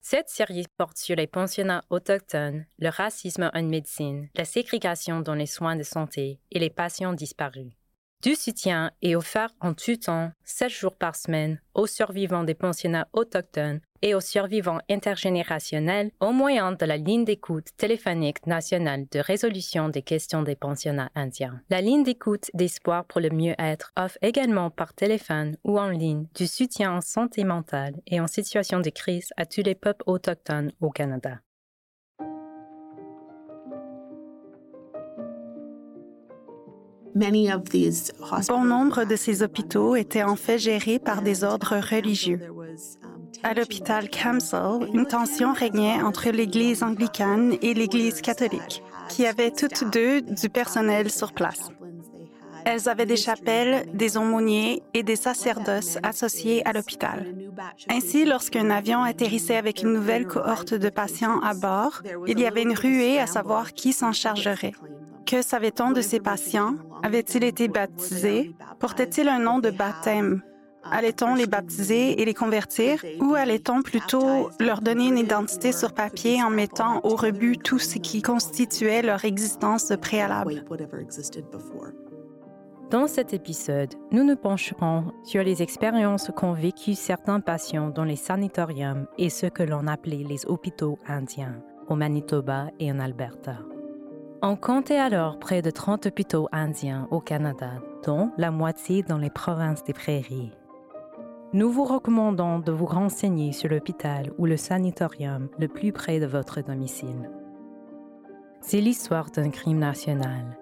Cette série porte sur les pensionnats autochtones, le racisme en médecine, la ségrégation dans les soins de santé et les patients disparus. Du soutien est offert en tout temps, sept jours par semaine, aux survivants des pensionnats autochtones et aux survivants intergénérationnels au moyen de la ligne d'écoute téléphonique nationale de résolution des questions des pensionnats indiens. La ligne d'écoute d'espoir pour le mieux-être offre également par téléphone ou en ligne du soutien en santé mentale et en situation de crise à tous les peuples autochtones au Canada. Bon nombre de ces hôpitaux étaient en fait gérés par des ordres religieux. À l'hôpital Camsell, une tension régnait entre l'Église anglicane et l'Église catholique, qui avaient toutes deux du personnel sur place. Elles avaient des chapelles, des aumôniers et des sacerdoces associés à l'hôpital. Ainsi, lorsqu'un avion atterrissait avec une nouvelle cohorte de patients à bord, il y avait une ruée à savoir qui s'en chargerait. Que savait-on de ces patients? Avaient-ils été baptisés? Portaient-ils un nom de baptême? Allait-on les baptiser et les convertir ou allait-on plutôt leur donner une identité sur papier en mettant au rebut tout ce qui constituait leur existence préalable? Dans cet épisode, nous nous pencherons sur les expériences qu'ont vécues certains patients dans les sanatoriums et ce que l'on appelait les hôpitaux indiens, au Manitoba et en Alberta. On comptait alors près de 30 hôpitaux indiens au Canada, dont la moitié dans les provinces des prairies. Nous vous recommandons de vous renseigner sur l'hôpital ou le sanatorium le plus près de votre domicile. C'est l'histoire d'un crime national.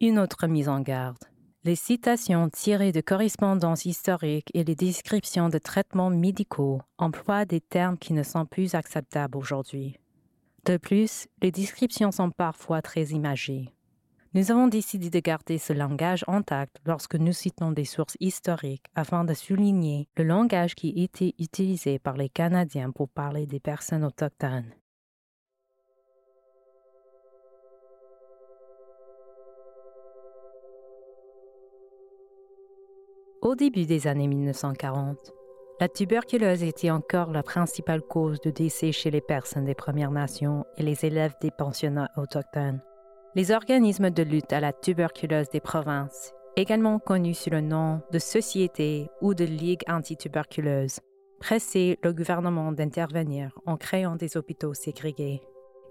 Une autre mise en garde. Les citations tirées de correspondances historiques et les descriptions de traitements médicaux emploient des termes qui ne sont plus acceptables aujourd'hui. De plus, les descriptions sont parfois très imagées. Nous avons décidé de garder ce langage intact lorsque nous citons des sources historiques afin de souligner le langage qui était utilisé par les Canadiens pour parler des personnes autochtones. Au début des années 1940, la tuberculose était encore la principale cause de décès chez les personnes des Premières Nations et les élèves des pensionnats autochtones. Les organismes de lutte à la tuberculose des provinces, également connus sous le nom de Société ou de Ligue anti-tuberculose, pressaient le gouvernement d'intervenir en créant des hôpitaux ségrégés.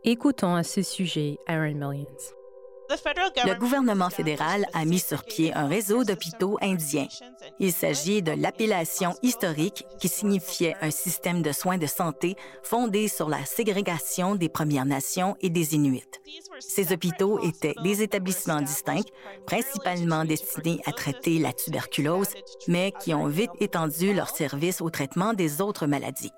Écoutons à ce sujet Aaron Millions. Le gouvernement fédéral a mis sur pied un réseau d'hôpitaux indiens. Il s'agit de l'appellation historique qui signifiait un système de soins de santé fondé sur la ségrégation des Premières Nations et des Inuits. Ces hôpitaux étaient des établissements distincts, principalement destinés à traiter la tuberculose, mais qui ont vite étendu leurs services au traitement des autres maladies.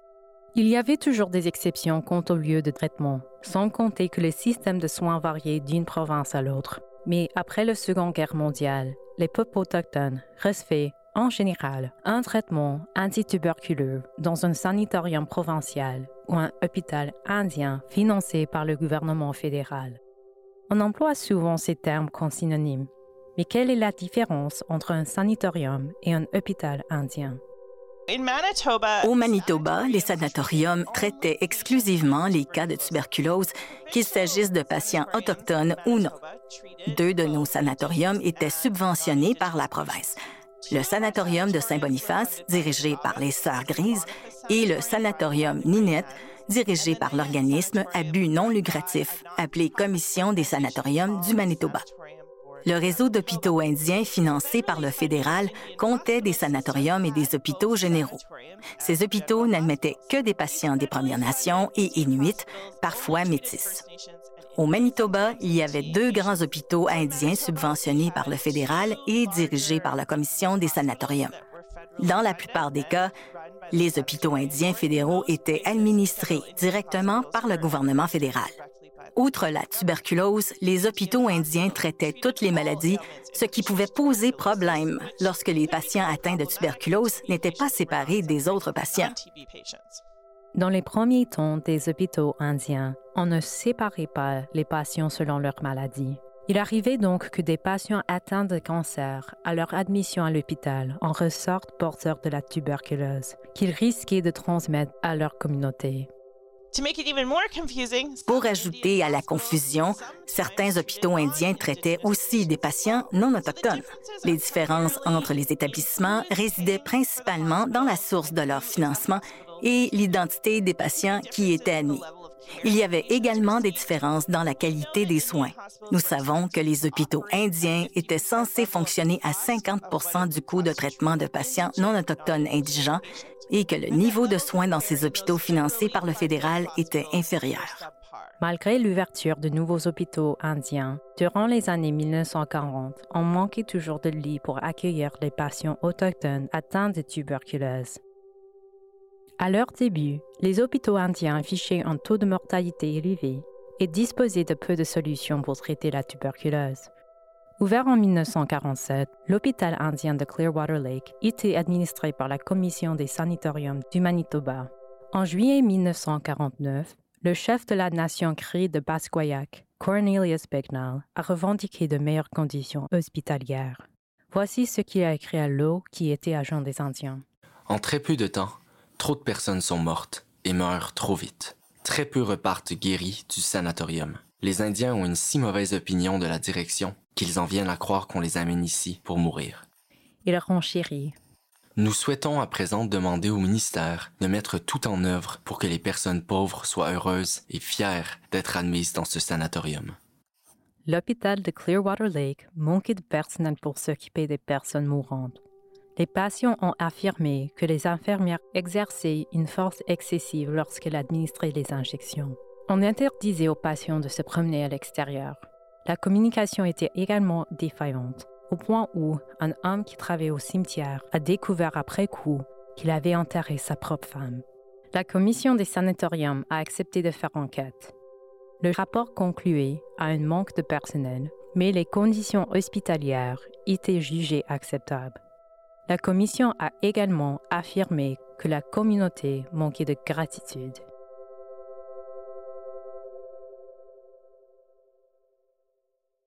Il y avait toujours des exceptions quant au lieu de traitement, sans compter que les systèmes de soins variaient d'une province à l'autre. Mais après la Seconde Guerre mondiale, les peuples autochtones recevaient, en général, un traitement antituberculeux dans un sanatorium provincial ou un hôpital indien financé par le gouvernement fédéral. On emploie souvent ces termes comme synonymes, mais quelle est la différence entre un sanatorium et un hôpital indien? Au Manitoba, les sanatoriums traitaient exclusivement les cas de tuberculose, qu'il s'agisse de patients autochtones ou non. Deux de nos sanatoriums étaient subventionnés par la province. Le sanatorium de Saint-Boniface, dirigé par les Sœurs Grises, et le sanatorium Ninette, dirigé par l'organisme à but non lucratif, appelé Commission des sanatoriums du Manitoba. Le réseau d'hôpitaux indiens financé par le fédéral comptait des sanatoriums et des hôpitaux généraux. Ces hôpitaux n'admettaient que des patients des Premières Nations et Inuits, parfois métis. Au Manitoba, il y avait deux grands hôpitaux indiens subventionnés par le fédéral et dirigés par la Commission des sanatoriums. Dans la plupart des cas, les hôpitaux indiens fédéraux étaient administrés directement par le gouvernement fédéral. Outre la tuberculose, les hôpitaux indiens traitaient toutes les maladies, ce qui pouvait poser problème lorsque les patients atteints de tuberculose n'étaient pas séparés des autres patients. Dans les premiers temps des hôpitaux indiens, on ne séparait pas les patients selon leur maladie. Il arrivait donc que des patients atteints de cancer, à leur admission à l'hôpital, en ressortent porteurs de la tuberculose, qu'ils risquaient de transmettre à leur communauté. Pour ajouter à la confusion, certains hôpitaux indiens traitaient aussi des patients non autochtones. Les différences entre les établissements résidaient principalement dans la source de leur financement et l'identité des patients qui étaient admis. Il y avait également des différences dans la qualité des soins. Nous savons que les hôpitaux indiens étaient censés fonctionner à 50% du coût de traitement de patients non autochtones indigents et que le niveau de soins dans ces hôpitaux financés par le fédéral était inférieur. Malgré l'ouverture de nouveaux hôpitaux indiens, durant les années 1940, on manquait toujours de lits pour accueillir les patients autochtones atteints de tuberculose. À leur début, les hôpitaux indiens affichaient un taux de mortalité élevé et disposaient de peu de solutions pour traiter la tuberculose. Ouvert en 1947, l'hôpital indien de Clearwater Lake était administré par la Commission des sanatoriums du Manitoba. En juillet 1949, le chef de la nation crée de Basquayak, Cornelius Bignall, a revendiqué de meilleures conditions hospitalières. Voici ce qu'il a écrit à l'eau qui était agent des Indiens. En très peu de temps, Trop de personnes sont mortes et meurent trop vite. Très peu repartent guéris du sanatorium. Les Indiens ont une si mauvaise opinion de la direction qu'ils en viennent à croire qu'on les amène ici pour mourir. Il renchérit. Nous souhaitons à présent demander au ministère de mettre tout en œuvre pour que les personnes pauvres soient heureuses et fières d'être admises dans ce sanatorium. L'hôpital de Clearwater Lake manquait de personnel pour s'occuper des personnes mourantes. Les patients ont affirmé que les infirmières exerçaient une force excessive lorsqu'elles administraient les injections. On interdisait aux patients de se promener à l'extérieur. La communication était également défaillante, au point où un homme qui travaillait au cimetière a découvert après coup qu'il avait enterré sa propre femme. La commission des sanatoriums a accepté de faire enquête. Le rapport concluait à un manque de personnel, mais les conditions hospitalières étaient jugées acceptables. La Commission a également affirmé que la communauté manquait de gratitude.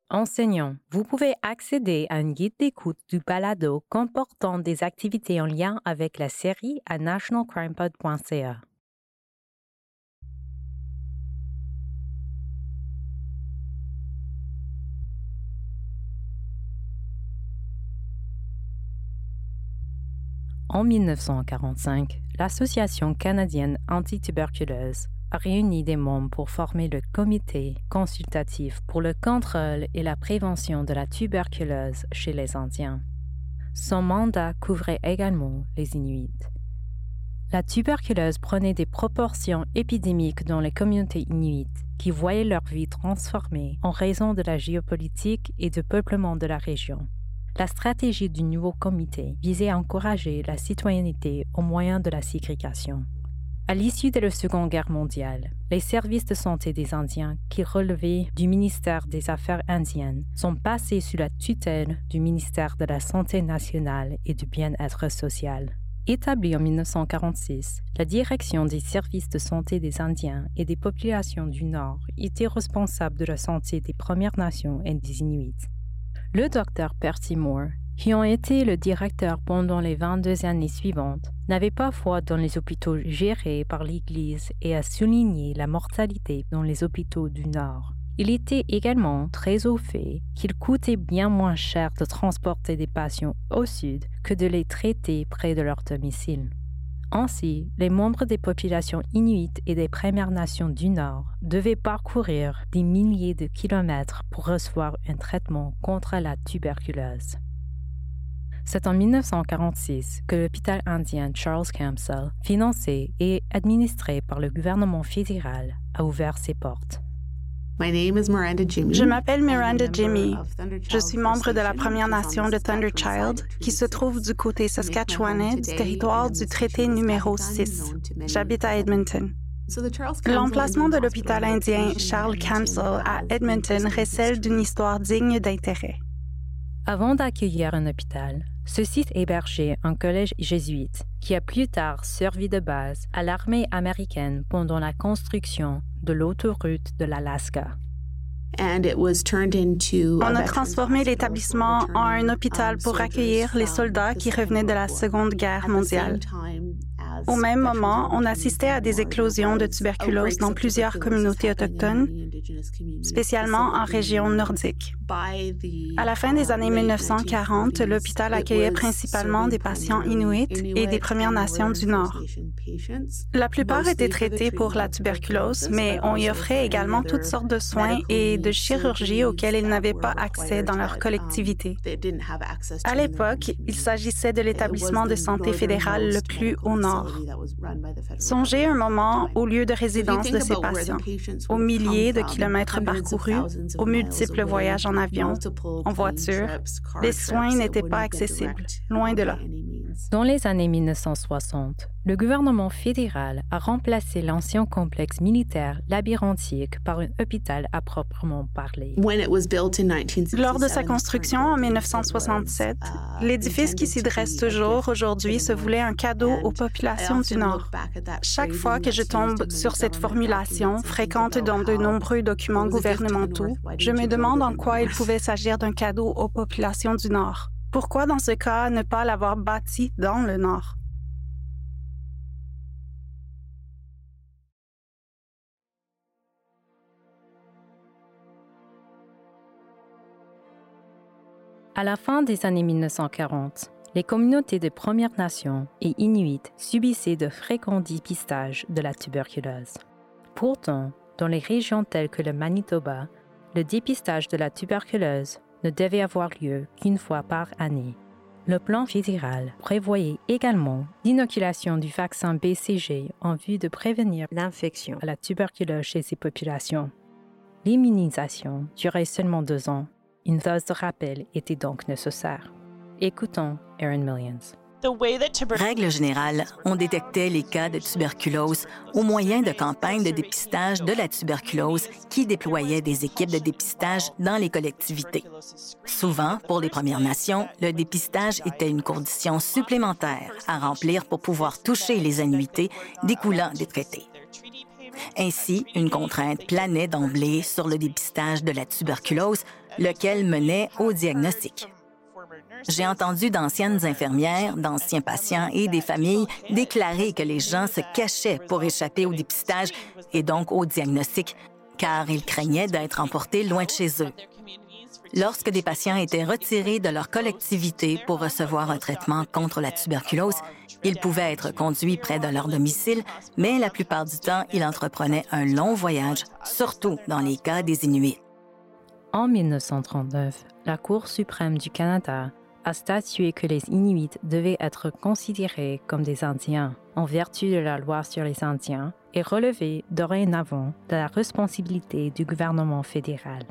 Enseignants, vous pouvez accéder à un guide d'écoute du balado comportant des activités en lien avec la série à nationalcrimepod.ca. En 1945, l'Association canadienne antituberculeuse a réuni des membres pour former le Comité consultatif pour le contrôle et la prévention de la tuberculose chez les Indiens. Son mandat couvrait également les Inuits. La tuberculose prenait des proportions épidémiques dans les communautés inuites qui voyaient leur vie transformée en raison de la géopolitique et du peuplement de la région. La stratégie du nouveau comité visait à encourager la citoyenneté au moyen de la ségrégation. À l'issue de la Seconde Guerre mondiale, les services de santé des Indiens, qui relevaient du ministère des Affaires indiennes, sont passés sous la tutelle du ministère de la Santé nationale et du bien-être social. Établie en 1946, la direction des services de santé des Indiens et des populations du Nord était responsable de la santé des Premières Nations et des Inuits. Le docteur Percy Moore, qui ont été le directeur pendant les 22 années suivantes, n'avait pas foi dans les hôpitaux gérés par l'Église et a souligné la mortalité dans les hôpitaux du Nord. Il était également très au fait qu'il coûtait bien moins cher de transporter des patients au sud que de les traiter près de leur domicile. Ainsi, les membres des populations inuites et des Premières Nations du Nord devaient parcourir des milliers de kilomètres pour recevoir un traitement contre la tuberculose. C'est en 1946 que l'hôpital indien Charles Camsell, financé et administré par le gouvernement fédéral, a ouvert ses portes. Je m'appelle Miranda Jimmy. Je suis membre de la Première Nation de Thunder Child, qui se trouve du côté saskatchewanais du territoire du traité numéro 6. J'habite à Edmonton. L'emplacement de l'hôpital indien Charles Camsell à Edmonton recèle d'une histoire digne d'intérêt. Avant d'accueillir un hôpital, ce site hébergeait un collège jésuite qui a plus tard servi de base à l'armée américaine pendant la construction de l'autoroute de l'Alaska. On a transformé l'établissement en un hôpital pour accueillir les soldats qui revenaient de la Seconde Guerre mondiale. Au même moment, on assistait à des éclosions de tuberculose dans plusieurs communautés autochtones, spécialement en région nordique. À la fin des années 1940, l'hôpital accueillait principalement des patients inuits et des Premières Nations du Nord. La plupart étaient traités pour la tuberculose, mais on y offrait également toutes sortes de soins et de chirurgies auxquelles ils n'avaient pas accès dans leur collectivité. À l'époque, il s'agissait de l'établissement de santé fédéral le plus au nord. Songez un moment au lieu de résidence de ces patients, aux milliers de kilomètres parcourus, aux multiples voyages en avion, en voiture. Les soins n'étaient pas accessibles, loin de là. Dans les années 1960, le gouvernement fédéral a remplacé l'ancien complexe militaire labyrinthique par un hôpital à proprement parler. Lors de sa construction en 1967, uh, l'édifice qui s'y dresse toujours aujourd'hui se voulait un cadeau aux populations du Nord. Chaque fois que je tombe sur cette formulation, fréquente dans de nombreux documents gouvernementaux, je me demande en quoi il pouvait s'agir d'un cadeau aux populations du Nord. Pourquoi dans ce cas ne pas l'avoir bâti dans le Nord? À la fin des années 1940, les communautés de Premières Nations et Inuits subissaient de fréquents dépistages de la tuberculose. Pourtant, dans les régions telles que le Manitoba, le dépistage de la tuberculose ne devait avoir lieu qu'une fois par année. Le plan fédéral prévoyait également l'inoculation du vaccin BCG en vue de prévenir l'infection à la tuberculose chez ces populations. L'immunisation durait seulement deux ans. Une dose de rappel était donc nécessaire. Écoutons Aaron Millions. Règle générale, on détectait les cas de tuberculose au moyen de campagnes de dépistage de la tuberculose qui déployaient des équipes de dépistage dans les collectivités. Souvent, pour les Premières Nations, le dépistage était une condition supplémentaire à remplir pour pouvoir toucher les annuités découlant des traités. Ainsi, une contrainte planait d'emblée sur le dépistage de la tuberculose, lequel menait au diagnostic. J'ai entendu d'anciennes infirmières, d'anciens patients et des familles déclarer que les gens se cachaient pour échapper au dépistage et donc au diagnostic, car ils craignaient d'être emportés loin de chez eux. Lorsque des patients étaient retirés de leur collectivité pour recevoir un traitement contre la tuberculose, ils pouvaient être conduits près de leur domicile, mais la plupart du temps, ils entreprenaient un long voyage, surtout dans les cas des Inuits. En 1939, la Cour suprême du Canada a statué que les Inuits devaient être considérés comme des Indiens en vertu de la loi sur les Indiens et relever dorénavant de la responsabilité du gouvernement fédéral.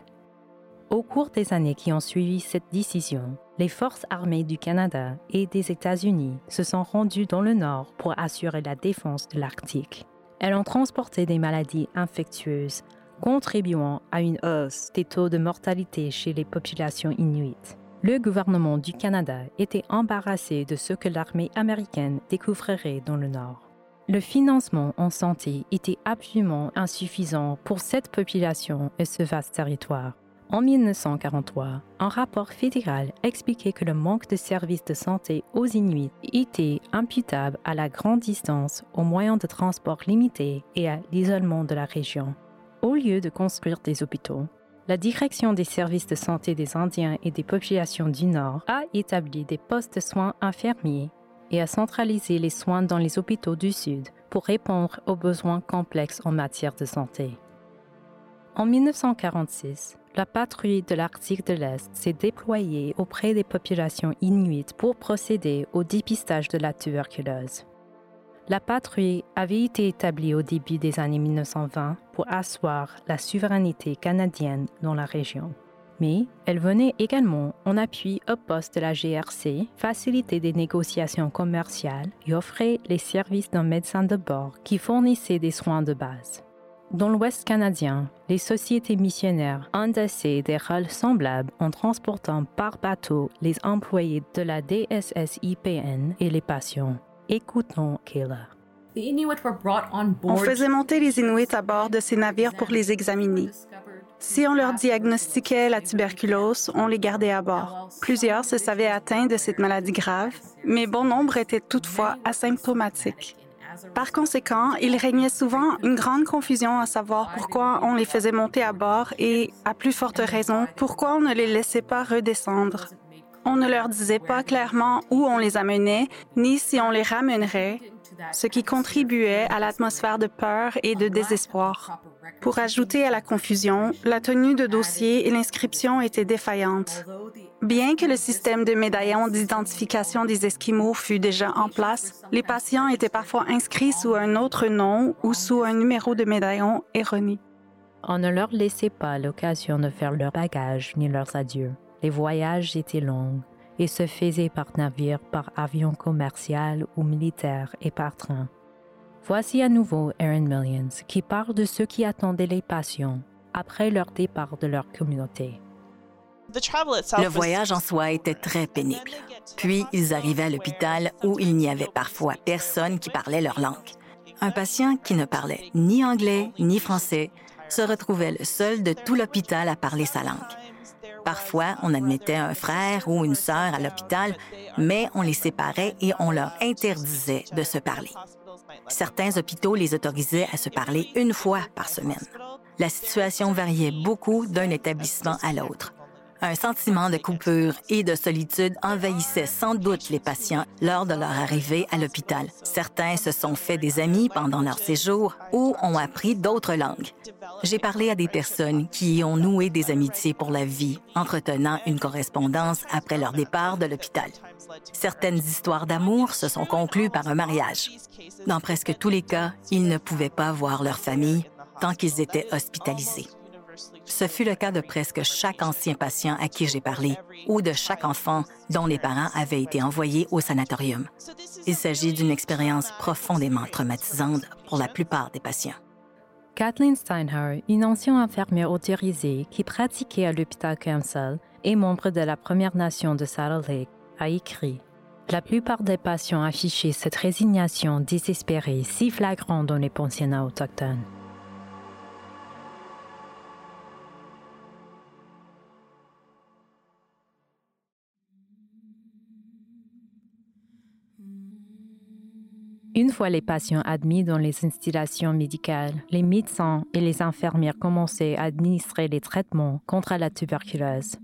Au cours des années qui ont suivi cette décision, les forces armées du Canada et des États-Unis se sont rendues dans le nord pour assurer la défense de l'Arctique. Elles ont transporté des maladies infectieuses, contribuant à une hausse des taux de mortalité chez les populations inuites le gouvernement du Canada était embarrassé de ce que l'armée américaine découvrirait dans le Nord. Le financement en santé était absolument insuffisant pour cette population et ce vaste territoire. En 1943, un rapport fédéral expliquait que le manque de services de santé aux Inuits était imputable à la grande distance, aux moyens de transport limités et à l'isolement de la région. Au lieu de construire des hôpitaux, la Direction des services de santé des Indiens et des populations du Nord a établi des postes de soins infirmiers et a centralisé les soins dans les hôpitaux du Sud pour répondre aux besoins complexes en matière de santé. En 1946, la patrouille de l'Arctique de l'Est s'est déployée auprès des populations inuites pour procéder au dépistage de la tuberculose. La patrouille avait été établie au début des années 1920 pour asseoir la souveraineté canadienne dans la région. Mais elle venait également en appui au poste de la GRC, faciliter des négociations commerciales et offrir les services d'un médecin de bord qui fournissait des soins de base. Dans l'Ouest canadien, les sociétés missionnaires endossaient des rôles semblables en transportant par bateau les employés de la DSSIPN et les patients. Écoutons Kayla. On faisait monter les Inuits à bord de ces navires pour les examiner. Si on leur diagnostiquait la tuberculose, on les gardait à bord. Plusieurs se savaient atteints de cette maladie grave, mais bon nombre étaient toutefois asymptomatiques. Par conséquent, il régnait souvent une grande confusion à savoir pourquoi on les faisait monter à bord et, à plus forte raison, pourquoi on ne les laissait pas redescendre. On ne leur disait pas clairement où on les amenait, ni si on les ramènerait, ce qui contribuait à l'atmosphère de peur et de désespoir. Pour ajouter à la confusion, la tenue de dossier et l'inscription étaient défaillantes. Bien que le système de médaillons d'identification des Esquimaux fût déjà en place, les patients étaient parfois inscrits sous un autre nom ou sous un numéro de médaillon erroné. On ne leur laissait pas l'occasion de faire leur bagage ni leurs adieux. Les voyages étaient longs et se faisaient par navire, par avion commercial ou militaire et par train. Voici à nouveau Erin Millions qui parle de ceux qui attendaient les patients après leur départ de leur communauté. Le voyage en soi était très pénible. Puis ils arrivaient à l'hôpital où il n'y avait parfois personne qui parlait leur langue. Un patient qui ne parlait ni anglais ni français se retrouvait le seul de tout l'hôpital à parler sa langue. Parfois, on admettait un frère ou une sœur à l'hôpital, mais on les séparait et on leur interdisait de se parler. Certains hôpitaux les autorisaient à se parler une fois par semaine. La situation variait beaucoup d'un établissement à l'autre. Un sentiment de coupure et de solitude envahissait sans doute les patients lors de leur arrivée à l'hôpital. Certains se sont fait des amis pendant leur séjour ou ont appris d'autres langues. J'ai parlé à des personnes qui ont noué des amitiés pour la vie, entretenant une correspondance après leur départ de l'hôpital. Certaines histoires d'amour se sont conclues par un mariage. Dans presque tous les cas, ils ne pouvaient pas voir leur famille tant qu'ils étaient hospitalisés. Ce fut le cas de presque chaque ancien patient à qui j'ai parlé ou de chaque enfant dont les parents avaient été envoyés au sanatorium. Il s'agit d'une expérience profondément traumatisante pour la plupart des patients. Kathleen Steinhardt, une ancienne infirmière autorisée qui pratiquait à l'hôpital Campbell et membre de la Première Nation de Saddle Lake, a écrit La plupart des patients affichaient cette résignation désespérée si flagrante dans les pensionnats autochtones. Une fois les patients admis dans les installations médicales, les médecins et les infirmières commençaient à administrer les traitements contre la tuberculose.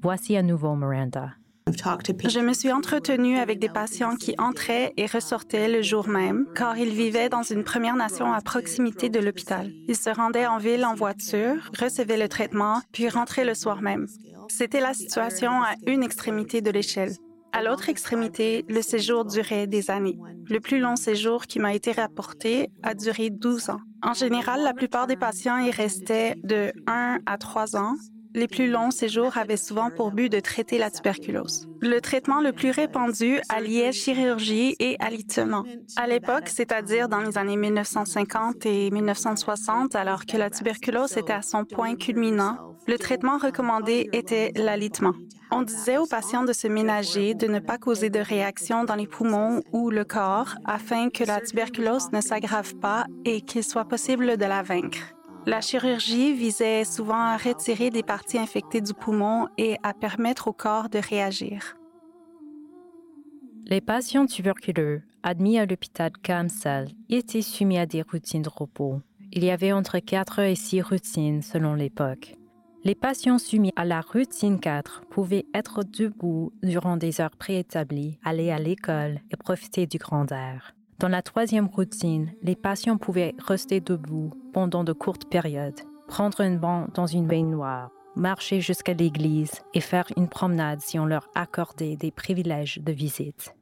Voici à nouveau Miranda. Je me suis entretenue avec des patients qui entraient et ressortaient le jour même, car ils vivaient dans une Première Nation à proximité de l'hôpital. Ils se rendaient en ville en voiture, recevaient le traitement, puis rentraient le soir même. C'était la situation à une extrémité de l'échelle. À l'autre extrémité, le séjour durait des années. Le plus long séjour qui m'a été rapporté a duré 12 ans. En général, la plupart des patients y restaient de 1 à 3 ans. Les plus longs séjours avaient souvent pour but de traiter la tuberculose. Le traitement le plus répandu alliait chirurgie et alitement. À l'époque, c'est-à-dire dans les années 1950 et 1960, alors que la tuberculose était à son point culminant, le traitement recommandé était l'alitement. On disait aux patients de se ménager, de ne pas causer de réaction dans les poumons ou le corps afin que la tuberculose ne s'aggrave pas et qu'il soit possible de la vaincre. La chirurgie visait souvent à retirer des parties infectées du poumon et à permettre au corps de réagir. Les patients tuberculeux admis à l'hôpital Camsel étaient soumis à des routines de repos. Il y avait entre 4 et 6 routines selon l'époque. Les patients soumis à la routine 4 pouvaient être debout durant des heures préétablies, aller à l'école et profiter du grand air. Dans la troisième routine, les patients pouvaient rester debout pendant de courtes périodes, prendre un banc dans une baignoire, marcher jusqu'à l'église et faire une promenade si on leur accordait des privilèges de visite.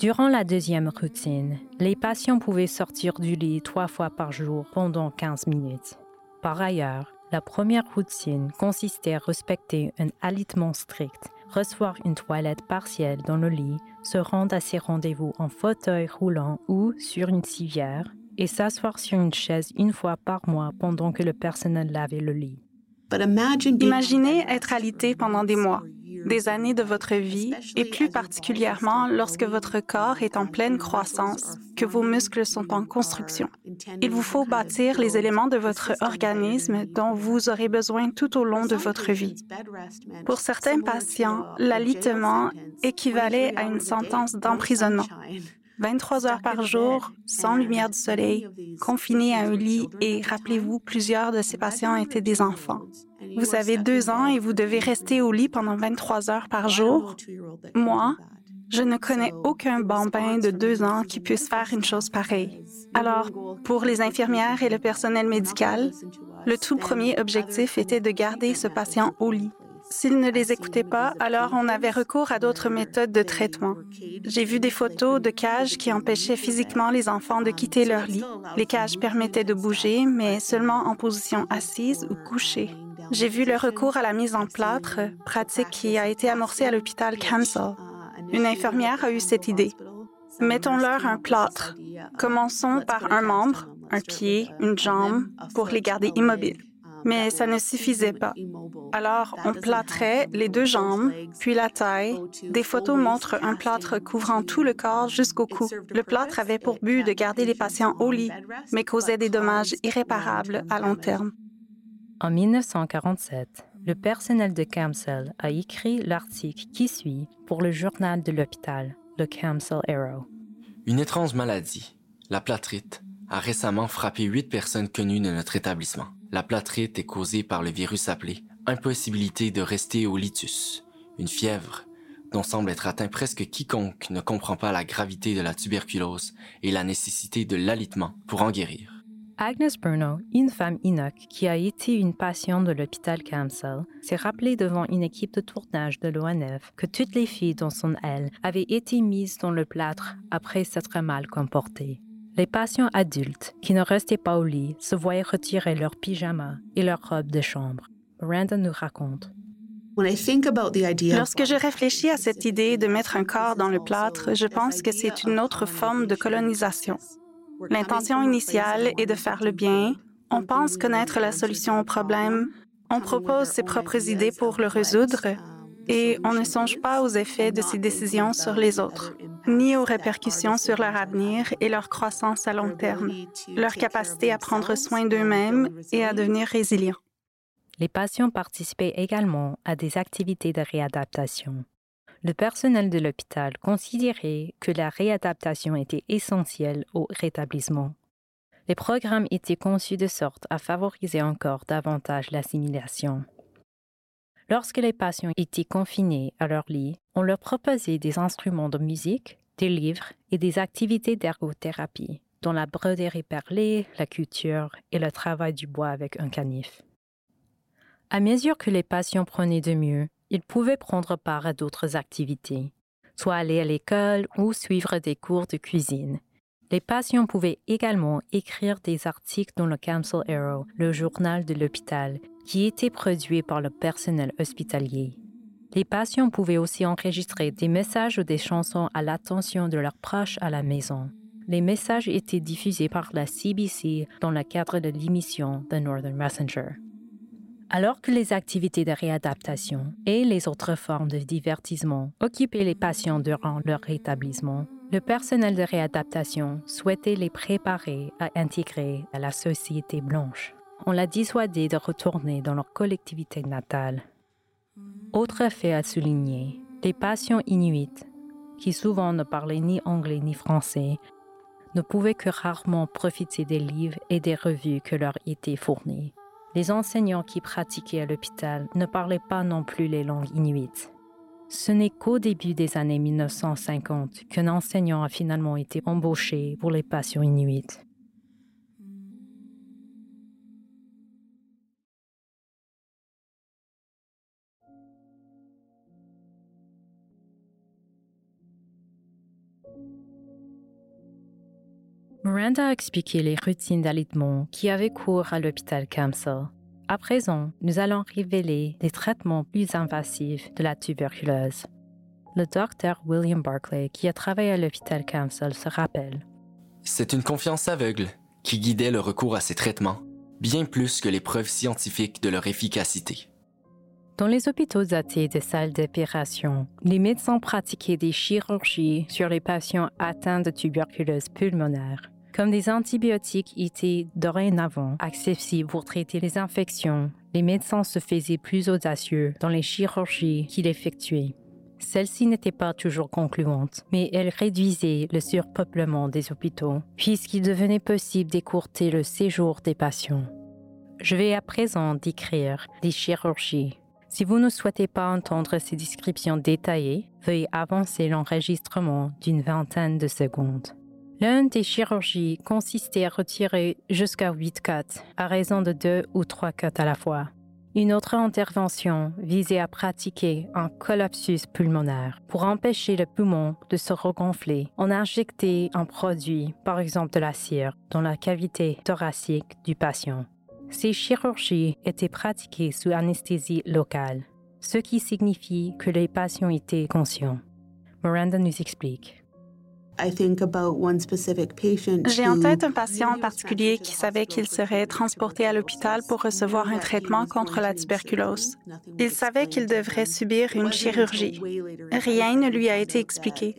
Durant la deuxième routine, les patients pouvaient sortir du lit trois fois par jour pendant 15 minutes. Par ailleurs, la première routine consistait à respecter un alitement strict, recevoir une toilette partielle dans le lit, se rendre à ses rendez-vous en fauteuil roulant ou sur une civière et s'asseoir sur une chaise une fois par mois pendant que le personnel lavait le lit. Imaginez être alité pendant des mois, des années de votre vie, et plus particulièrement lorsque votre corps est en pleine croissance, que vos muscles sont en construction. Il vous faut bâtir les éléments de votre organisme dont vous aurez besoin tout au long de votre vie. Pour certains patients, l'alitement équivalait à une sentence d'emprisonnement. 23 heures par jour, sans lumière du soleil, confinés à un lit et rappelez-vous, plusieurs de ces patients étaient des enfants. Vous avez deux ans et vous devez rester au lit pendant 23 heures par jour. Moi, je ne connais aucun bambin de deux ans qui puisse faire une chose pareille. Alors, pour les infirmières et le personnel médical, le tout premier objectif était de garder ce patient au lit. S'ils ne les écoutaient pas, alors on avait recours à d'autres méthodes de traitement. J'ai vu des photos de cages qui empêchaient physiquement les enfants de quitter leur lit. Les cages permettaient de bouger, mais seulement en position assise ou couchée. J'ai vu le recours à la mise en plâtre, pratique qui a été amorcée à l'hôpital Cancel. Une infirmière a eu cette idée. Mettons-leur un plâtre. Commençons par un membre, un pied, une jambe, pour les garder immobiles mais ça ne suffisait pas. Alors, on plâtrait les deux jambes, puis la taille. Des photos montrent un plâtre couvrant tout le corps jusqu'au cou. Le plâtre avait pour but de garder les patients au lit, mais causait des dommages irréparables à long terme. En 1947, le personnel de CAMCEL a écrit l'article qui suit pour le journal de l'hôpital, le CAMCEL Arrow. Une étrange maladie, la plâtrite, a récemment frappé huit personnes connues de notre établissement. La plâtrite est causée par le virus appelé impossibilité de rester au litus, une fièvre dont semble être atteint presque quiconque ne comprend pas la gravité de la tuberculose et la nécessité de l'alitement pour en guérir. Agnes Bruno, une femme inoc qui a été une patiente de l'hôpital Camsel, s'est rappelée devant une équipe de tournage de l'ONF que toutes les filles dans son aile avaient été mises dans le plâtre après s'être mal comportées. Les patients adultes qui ne restaient pas au lit se voyaient retirer leurs pyjamas et leurs robes de chambre. Miranda nous raconte. Lorsque je réfléchis à cette idée de mettre un corps dans le plâtre, je pense que c'est une autre forme de colonisation. L'intention initiale est de faire le bien. On pense connaître la solution au problème. On propose ses propres idées pour le résoudre et on ne songe pas aux effets de ces décisions sur les autres, ni aux répercussions sur leur avenir et leur croissance à long terme, leur capacité à prendre soin d'eux-mêmes et à devenir résilients. Les patients participaient également à des activités de réadaptation. Le personnel de l'hôpital considérait que la réadaptation était essentielle au rétablissement. Les programmes étaient conçus de sorte à favoriser encore davantage l'assimilation. Lorsque les patients étaient confinés à leur lit, on leur proposait des instruments de musique, des livres et des activités d'ergothérapie, dont la broderie perlée, la couture et le travail du bois avec un canif. À mesure que les patients prenaient de mieux, ils pouvaient prendre part à d'autres activités, soit aller à l'école ou suivre des cours de cuisine. Les patients pouvaient également écrire des articles dans le Council Arrow, le journal de l'hôpital, qui était produit par le personnel hospitalier. Les patients pouvaient aussi enregistrer des messages ou des chansons à l'attention de leurs proches à la maison. Les messages étaient diffusés par la CBC dans le cadre de l'émission The Northern Messenger. Alors que les activités de réadaptation et les autres formes de divertissement occupaient les patients durant leur rétablissement, le personnel de réadaptation souhaitait les préparer à intégrer à la société blanche on l'a dissuadé de retourner dans leur collectivité natale. Autre fait à souligner, les patients inuits, qui souvent ne parlaient ni anglais ni français, ne pouvaient que rarement profiter des livres et des revues que leur étaient fournis. les enseignants qui pratiquaient à l'hôpital ne parlaient pas non plus les langues inuites. Ce n'est qu'au début des années 1950 qu'un enseignant a finalement été embauché pour les patients inuits. Miranda a expliqué les routines d'alitement qui avaient cours à l'hôpital Camsell. À présent, nous allons révéler les traitements plus invasifs de la tuberculose. Le docteur William Barclay, qui a travaillé à l'hôpital Camsell, se rappelle. C'est une confiance aveugle qui guidait le recours à ces traitements, bien plus que les preuves scientifiques de leur efficacité. Dans les hôpitaux datés des salles d'opération, les médecins pratiquaient des chirurgies sur les patients atteints de tuberculose pulmonaire. Comme des antibiotiques étaient dorénavant accessibles pour traiter les infections, les médecins se faisaient plus audacieux dans les chirurgies qu'ils effectuaient. Celles-ci n'étaient pas toujours concluantes, mais elles réduisaient le surpeuplement des hôpitaux, puisqu'il devenait possible d'écourter le séjour des patients. Je vais à présent décrire les chirurgies. Si vous ne souhaitez pas entendre ces descriptions détaillées, veuillez avancer l'enregistrement d'une vingtaine de secondes. L'une des chirurgies consistait à retirer jusqu'à 8 côtes, à raison de 2 ou 3 côtes à la fois. Une autre intervention visait à pratiquer un collapsus pulmonaire pour empêcher le poumon de se regonfler. On injectait un produit, par exemple de la cire, dans la cavité thoracique du patient. Ces chirurgies étaient pratiquées sous anesthésie locale, ce qui signifie que les patients étaient conscients. Miranda nous explique. J'ai en tête un patient en particulier qui savait qu'il serait transporté à l'hôpital pour recevoir un traitement contre la tuberculose. Il savait qu'il devrait subir une chirurgie. Rien ne lui a été expliqué.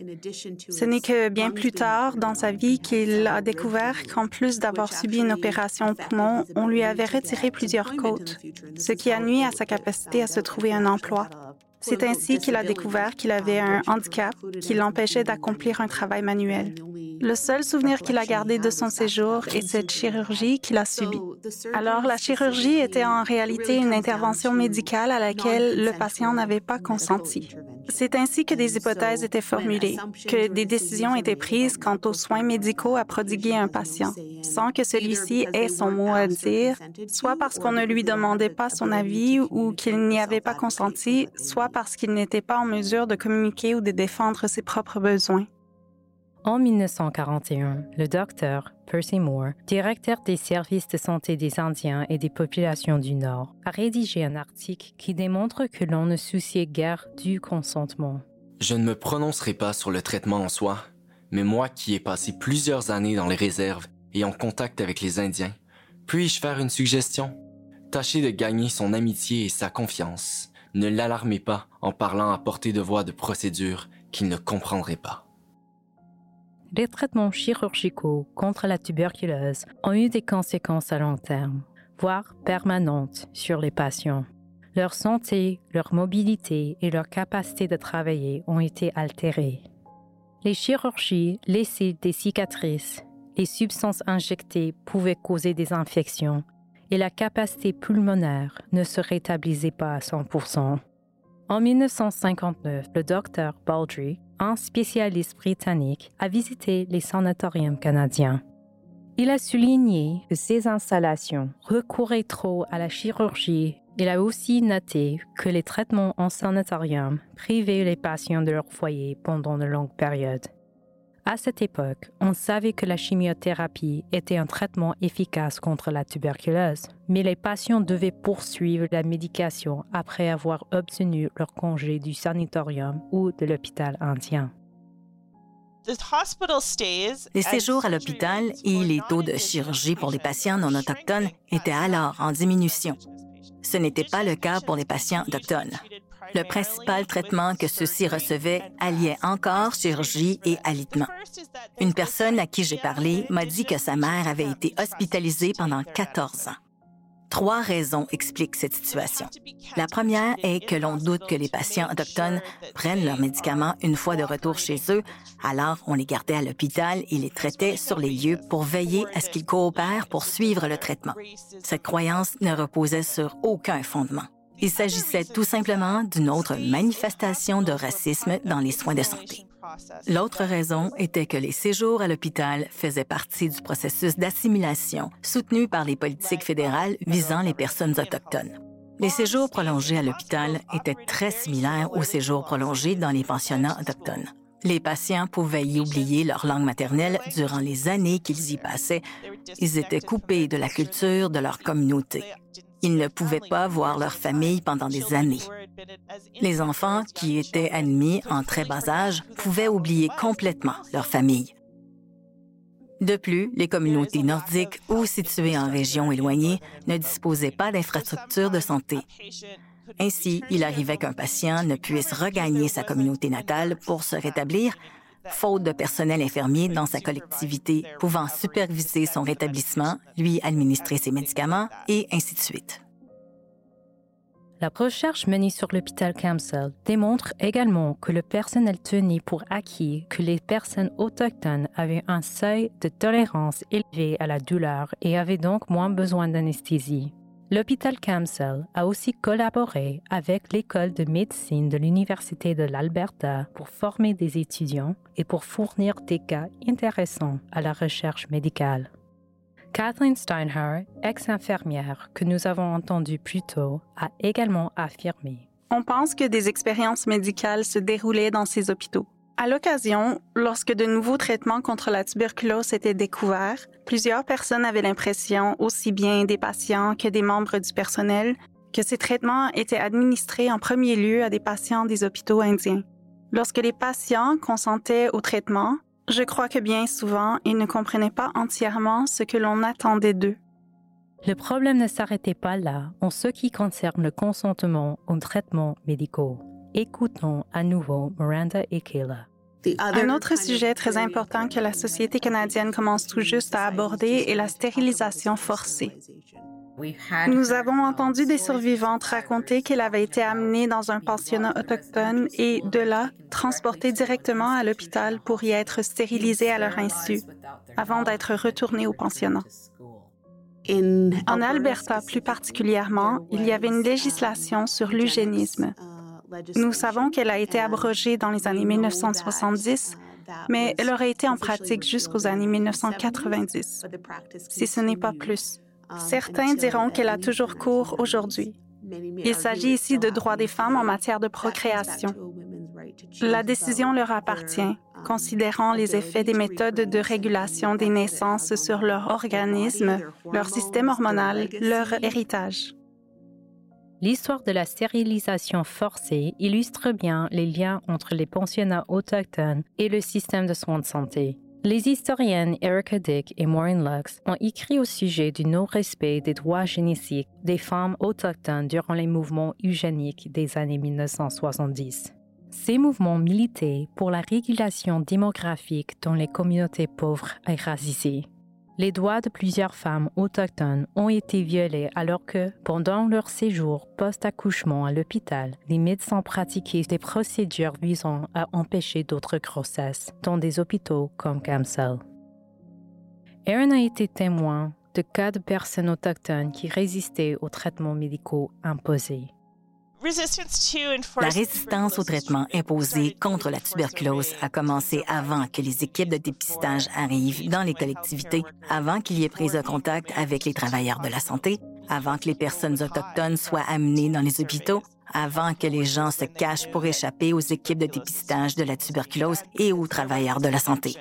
Ce n'est que bien plus tard dans sa vie qu'il a découvert qu'en plus d'avoir subi une opération au poumon, on lui avait retiré plusieurs côtes, ce qui a nuit à sa capacité à se trouver un emploi. C'est ainsi qu'il a découvert qu'il avait un handicap qui l'empêchait d'accomplir un travail manuel. Le seul souvenir qu'il a gardé de son séjour est cette chirurgie qu'il a subie. Alors, la chirurgie était en réalité une intervention médicale à laquelle le patient n'avait pas consenti. C'est ainsi que des hypothèses étaient formulées, que des décisions étaient prises quant aux soins médicaux à prodiguer à un patient, sans que celui-ci ait son mot à dire, soit parce qu'on ne lui demandait pas son avis ou qu'il n'y avait pas consenti, soit parce qu'il n'était pas en mesure de communiquer ou de défendre ses propres besoins. En 1941, le docteur Percy Moore, directeur des services de santé des Indiens et des populations du Nord, a rédigé un article qui démontre que l'on ne souciait guère du consentement. Je ne me prononcerai pas sur le traitement en soi, mais moi qui ai passé plusieurs années dans les réserves et en contact avec les Indiens, puis-je faire une suggestion? Tâchez de gagner son amitié et sa confiance. Ne l'alarmez pas en parlant à portée de voix de procédure qu'il ne comprendrait pas. Les traitements chirurgicaux contre la tuberculose ont eu des conséquences à long terme, voire permanentes, sur les patients. Leur santé, leur mobilité et leur capacité de travailler ont été altérées. Les chirurgies laissaient des cicatrices, les substances injectées pouvaient causer des infections et la capacité pulmonaire ne se rétablissait pas à 100% En 1959, le docteur Baldry un spécialiste britannique, a visité les sanatoriums canadiens. Il a souligné que ces installations recouraient trop à la chirurgie. Il a aussi noté que les traitements en sanatorium privaient les patients de leur foyer pendant de longues périodes. À cette époque, on savait que la chimiothérapie était un traitement efficace contre la tuberculose, mais les patients devaient poursuivre la médication après avoir obtenu leur congé du sanatorium ou de l'hôpital indien. Les séjours à l'hôpital et les taux de chirurgie pour les patients non autochtones étaient alors en diminution. Ce n'était pas le cas pour les patients autochtones. Le principal traitement que ceux-ci recevaient alliait encore chirurgie et alitement. Une personne à qui j'ai parlé m'a dit que sa mère avait été hospitalisée pendant 14 ans. Trois raisons expliquent cette situation. La première est que l'on doute que les patients autochtones prennent leurs médicaments une fois de retour chez eux, alors on les gardait à l'hôpital et les traitait sur les lieux pour veiller à ce qu'ils coopèrent pour suivre le traitement. Cette croyance ne reposait sur aucun fondement. Il s'agissait tout simplement d'une autre manifestation de racisme dans les soins de santé. L'autre raison était que les séjours à l'hôpital faisaient partie du processus d'assimilation soutenu par les politiques fédérales visant les personnes autochtones. Les séjours prolongés à l'hôpital étaient très similaires aux séjours prolongés dans les pensionnats autochtones. Les patients pouvaient y oublier leur langue maternelle durant les années qu'ils y passaient. Ils étaient coupés de la culture de leur communauté. Ils ne pouvaient pas voir leur famille pendant des années. Les enfants qui étaient admis en très bas âge pouvaient oublier complètement leur famille. De plus, les communautés nordiques ou situées en régions éloignées ne disposaient pas d'infrastructures de santé. Ainsi, il arrivait qu'un patient ne puisse regagner sa communauté natale pour se rétablir, faute de personnel infirmier dans sa collectivité pouvant superviser son rétablissement, lui administrer ses médicaments et ainsi de suite. La recherche menée sur l'hôpital Camsell démontre également que le personnel tenait pour acquis que les personnes autochtones avaient un seuil de tolérance élevé à la douleur et avaient donc moins besoin d'anesthésie. L'hôpital Camsell a aussi collaboré avec l'école de médecine de l'Université de l'Alberta pour former des étudiants et pour fournir des cas intéressants à la recherche médicale. Kathleen Steinhardt, ex-infirmière que nous avons entendue plus tôt, a également affirmé On pense que des expériences médicales se déroulaient dans ces hôpitaux. À l'occasion, lorsque de nouveaux traitements contre la tuberculose étaient découverts, plusieurs personnes avaient l'impression, aussi bien des patients que des membres du personnel, que ces traitements étaient administrés en premier lieu à des patients des hôpitaux indiens. Lorsque les patients consentaient au traitement, je crois que bien souvent, ils ne comprenaient pas entièrement ce que l'on attendait d'eux. Le problème ne s'arrêtait pas là en ce qui concerne le consentement aux traitements médicaux. Écoutons à nouveau Miranda et Kayla. Un autre sujet très important que la société canadienne commence tout juste à aborder est la stérilisation forcée. Nous avons entendu des survivantes raconter qu'elle avait été amenée dans un pensionnat autochtone et, de là, transportée directement à l'hôpital pour y être stérilisée à leur insu, avant d'être retournée au pensionnat. En Alberta, plus particulièrement, il y avait une législation sur l'eugénisme. Nous savons qu'elle a été abrogée dans les années 1970, mais elle aurait été en pratique jusqu'aux années 1990, si ce n'est pas plus. Certains diront qu'elle a toujours cours aujourd'hui. Il s'agit ici de droits des femmes en matière de procréation. La décision leur appartient, considérant les effets des méthodes de régulation des naissances sur leur organisme, leur système hormonal, leur héritage. L'histoire de la stérilisation forcée illustre bien les liens entre les pensionnats autochtones et le système de soins de santé. Les historiennes Erica Dick et Maureen Lux ont écrit au sujet du non-respect des droits génétiques des femmes autochtones durant les mouvements eugéniques des années 1970. Ces mouvements militaient pour la régulation démographique dans les communautés pauvres et racisées. Les droits de plusieurs femmes autochtones ont été violés alors que, pendant leur séjour post-accouchement à l'hôpital, les médecins pratiquaient des procédures visant à empêcher d'autres grossesses dans des hôpitaux comme Camsell. Erin a été témoin de cas de personnes autochtones qui résistaient aux traitements médicaux imposés. La résistance au traitement imposé contre la tuberculose a commencé avant que les équipes de dépistage arrivent dans les collectivités, avant qu'il y ait prise de contact avec les travailleurs de la santé, avant que les personnes autochtones soient amenées dans les hôpitaux, avant que les gens se cachent pour échapper aux équipes de dépistage de la tuberculose et aux travailleurs de la santé.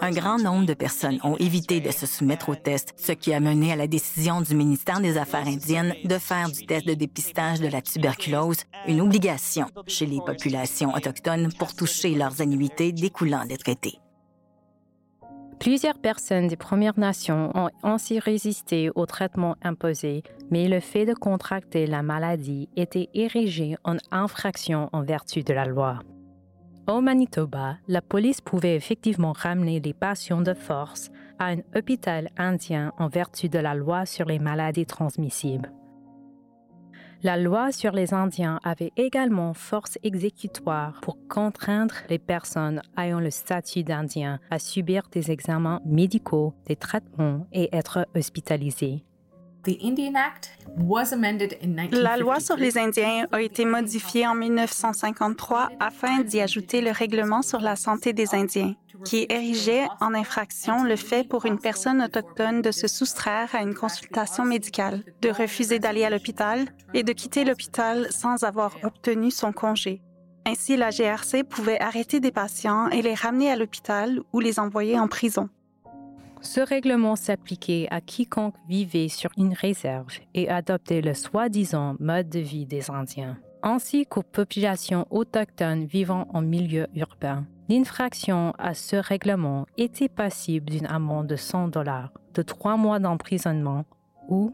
Un grand nombre de personnes ont évité de se soumettre au test, ce qui a mené à la décision du ministère des Affaires indiennes de faire du test de dépistage de la tuberculose une obligation chez les populations autochtones pour toucher leurs annuités découlant des traités. Plusieurs personnes des Premières Nations ont ainsi résisté au traitement imposé, mais le fait de contracter la maladie était érigé en infraction en vertu de la loi. Au Manitoba, la police pouvait effectivement ramener les patients de force à un hôpital indien en vertu de la loi sur les maladies transmissibles. La loi sur les Indiens avait également force exécutoire pour contraindre les personnes ayant le statut d'Indien à subir des examens médicaux, des traitements et être hospitalisées. La loi sur les Indiens a été modifiée en 1953 afin d'y ajouter le règlement sur la santé des Indiens, qui érigeait en infraction le fait pour une personne autochtone de se soustraire à une consultation médicale, de refuser d'aller à l'hôpital et de quitter l'hôpital sans avoir obtenu son congé. Ainsi, la GRC pouvait arrêter des patients et les ramener à l'hôpital ou les envoyer en prison. Ce règlement s'appliquait à quiconque vivait sur une réserve et adoptait le soi-disant mode de vie des Indiens, ainsi qu'aux populations autochtones vivant en milieu urbain. L'infraction à ce règlement était passible d'une amende de 100 dollars, de trois mois d'emprisonnement ou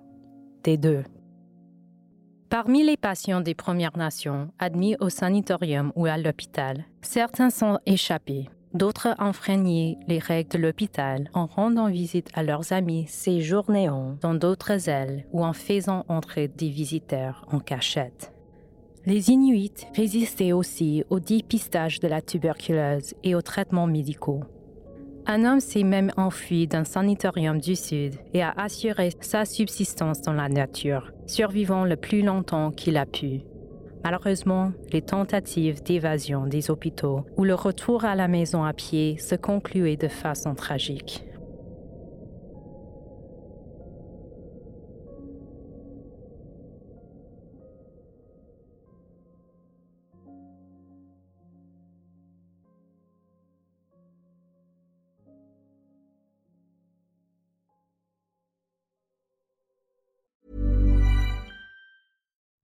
des deux. Parmi les patients des Premières Nations admis au sanatorium ou à l'hôpital, certains sont échappés, D'autres enfreignaient les règles de l'hôpital en rendant visite à leurs amis séjournant dans d'autres ailes ou en faisant entrer des visiteurs en cachette. Les Inuits résistaient aussi au dépistage de la tuberculose et aux traitements médicaux. Un homme s'est même enfui d'un sanatorium du Sud et a assuré sa subsistance dans la nature, survivant le plus longtemps qu'il a pu. Malheureusement, les tentatives d'évasion des hôpitaux ou le retour à la maison à pied se concluaient de façon tragique.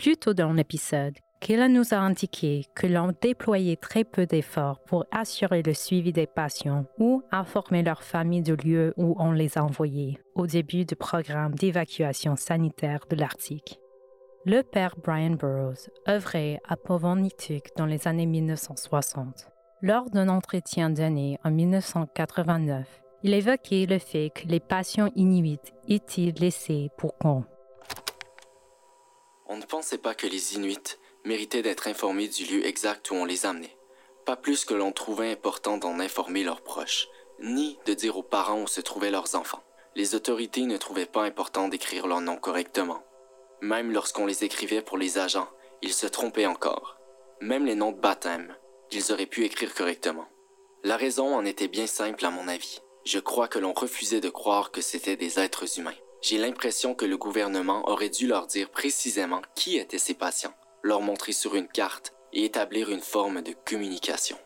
Plus tôt dans l'épisode, Kayla nous a indiqué que l'on déployait très peu d'efforts pour assurer le suivi des patients ou informer leur famille du lieu où on les envoyait au début du programme d'évacuation sanitaire de l'Arctique. Le père Brian Burroughs œuvrait à Povonituk dans les années 1960. Lors d'un entretien donné en 1989, il évoquait le fait que les patients inuits étaient laissés pour compte on ne pensait pas que les Inuits méritaient d'être informés du lieu exact où on les amenait. Pas plus que l'on trouvait important d'en informer leurs proches, ni de dire aux parents où se trouvaient leurs enfants. Les autorités ne trouvaient pas important d'écrire leurs noms correctement. Même lorsqu'on les écrivait pour les agents, ils se trompaient encore. Même les noms de baptême, ils auraient pu écrire correctement. La raison en était bien simple à mon avis. Je crois que l'on refusait de croire que c'étaient des êtres humains. J'ai l'impression que le gouvernement aurait dû leur dire précisément qui étaient ces patients, leur montrer sur une carte et établir une forme de communication.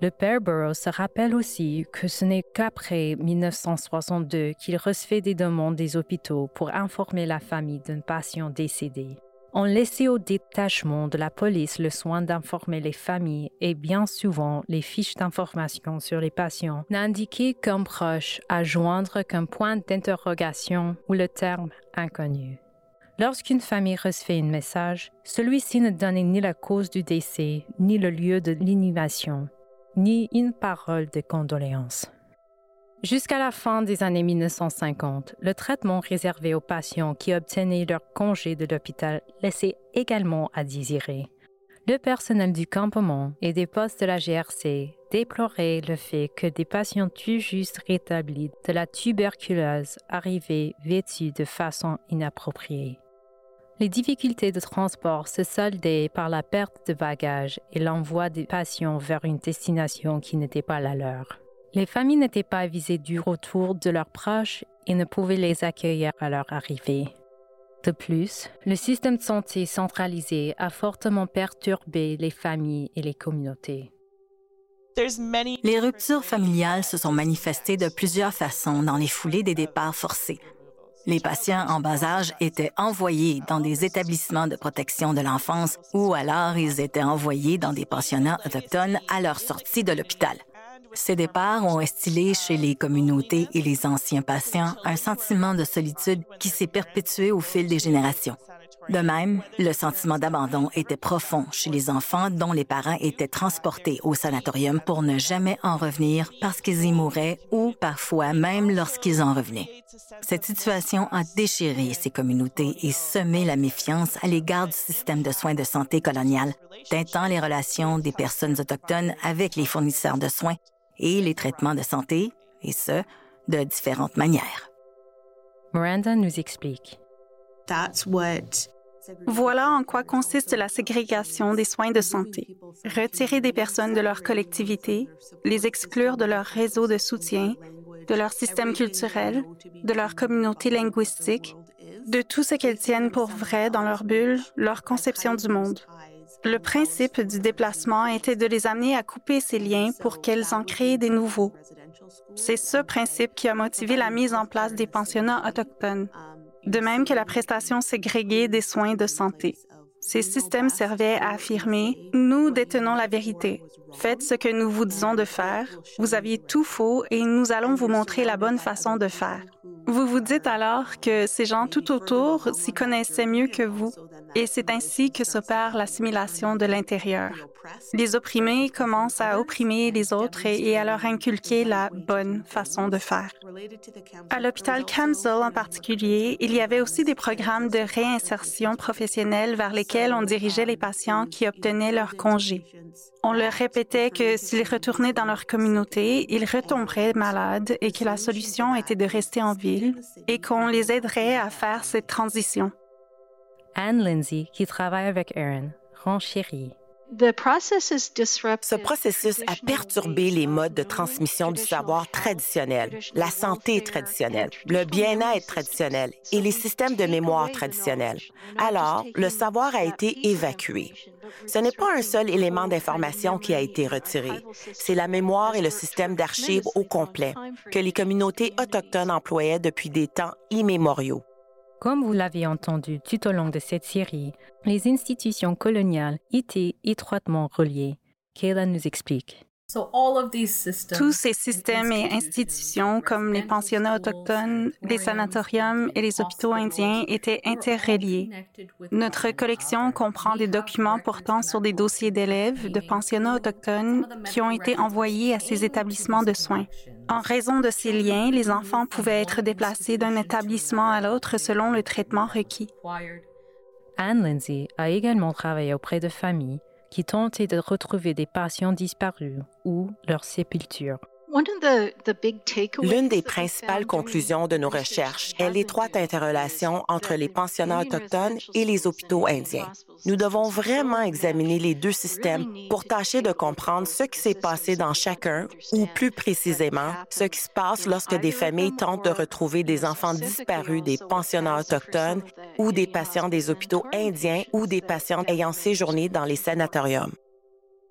Le père Burroughs se rappelle aussi que ce n'est qu'après 1962 qu'il recevait des demandes des hôpitaux pour informer la famille d'un patient décédé. On laissait au détachement de la police le soin d'informer les familles et bien souvent les fiches d'information sur les patients n'indiquaient qu'un proche à joindre qu'un point d'interrogation ou le terme inconnu. Lorsqu'une famille recevait un message, celui-ci ne donnait ni la cause du décès, ni le lieu de l'inhumation, ni une parole de condoléance. Jusqu'à la fin des années 1950, le traitement réservé aux patients qui obtenaient leur congé de l'hôpital laissait également à désirer. Le personnel du campement et des postes de la GRC déplorait le fait que des patients tout juste rétablis de la tuberculose arrivaient vêtus de façon inappropriée. Les difficultés de transport se soldaient par la perte de bagages et l'envoi des patients vers une destination qui n'était pas la leur. Les familles n'étaient pas avisées du retour de leurs proches et ne pouvaient les accueillir à leur arrivée. De plus, le système de santé centralisé a fortement perturbé les familles et les communautés. Les ruptures familiales se sont manifestées de plusieurs façons dans les foulées des départs forcés. Les patients en bas âge étaient envoyés dans des établissements de protection de l'enfance ou alors ils étaient envoyés dans des pensionnats autochtones à leur sortie de l'hôpital. Ces départs ont instillé chez les communautés et les anciens patients un sentiment de solitude qui s'est perpétué au fil des générations. De même, le sentiment d'abandon était profond chez les enfants dont les parents étaient transportés au sanatorium pour ne jamais en revenir parce qu'ils y mouraient ou parfois même lorsqu'ils en revenaient. Cette situation a déchiré ces communautés et semé la méfiance à l'égard du système de soins de santé colonial, teintant les relations des personnes autochtones avec les fournisseurs de soins et les traitements de santé, et ce, de différentes manières. Miranda nous explique. Voilà en quoi consiste la ségrégation des soins de santé. Retirer des personnes de leur collectivité, les exclure de leur réseau de soutien, de leur système culturel, de leur communauté linguistique, de tout ce qu'elles tiennent pour vrai dans leur bulle, leur conception du monde. Le principe du déplacement était de les amener à couper ces liens pour qu'elles en créent des nouveaux. C'est ce principe qui a motivé la mise en place des pensionnats autochtones, de même que la prestation ségrégée des soins de santé. Ces systèmes servaient à affirmer ⁇ Nous détenons la vérité. Faites ce que nous vous disons de faire. Vous aviez tout faux et nous allons vous montrer la bonne façon de faire. Vous vous dites alors que ces gens tout autour s'y connaissaient mieux que vous, et c'est ainsi que s'opère l'assimilation de l'intérieur. Les opprimés commencent à opprimer les autres et, à leur inculquer la bonne façon de faire. À l'hôpital Kamsel en particulier, il y avait aussi des programmes de réinsertion professionnelle vers lesquels on dirigeait les patients qui obtenaient leur congé. On leur répétait que s'ils retournaient dans leur communauté, ils retomberaient malades et que la solution était de rester en ville et qu'on les aiderait à faire cette transition. Anne Lindsay, qui travaille avec Aaron, renchérit. Ce processus a perturbé les modes de transmission du savoir traditionnel, la santé traditionnelle, le bien-être traditionnel et les systèmes de mémoire traditionnels. Alors, le savoir a été évacué. Ce n'est pas un seul élément d'information qui a été retiré, c'est la mémoire et le système d'archives au complet que les communautés autochtones employaient depuis des temps immémoriaux. Comme vous l'avez entendu tout au long de cette série, les institutions coloniales étaient étroitement reliées. Kayla nous explique. Tous ces systèmes et institutions, comme les pensionnats autochtones, les sanatoriums et les hôpitaux indiens, étaient interreliés. Notre collection comprend des documents portant sur des dossiers d'élèves de pensionnats autochtones qui ont été envoyés à ces établissements de soins. En raison de ces liens, les enfants pouvaient être déplacés d'un établissement à l'autre selon le traitement requis. Anne Lindsay a également travaillé auprès de familles qui tentaient de retrouver des patients disparus ou leur sépulture. L'une des principales conclusions de nos recherches est l'étroite interrelation entre les pensionnats autochtones et les hôpitaux indiens. Nous devons vraiment examiner les deux systèmes pour tâcher de comprendre ce qui s'est passé dans chacun ou plus précisément ce qui se passe lorsque des familles tentent de retrouver des enfants disparus des pensionnats autochtones ou des patients des hôpitaux indiens ou des patients ayant séjourné dans les sanatoriums.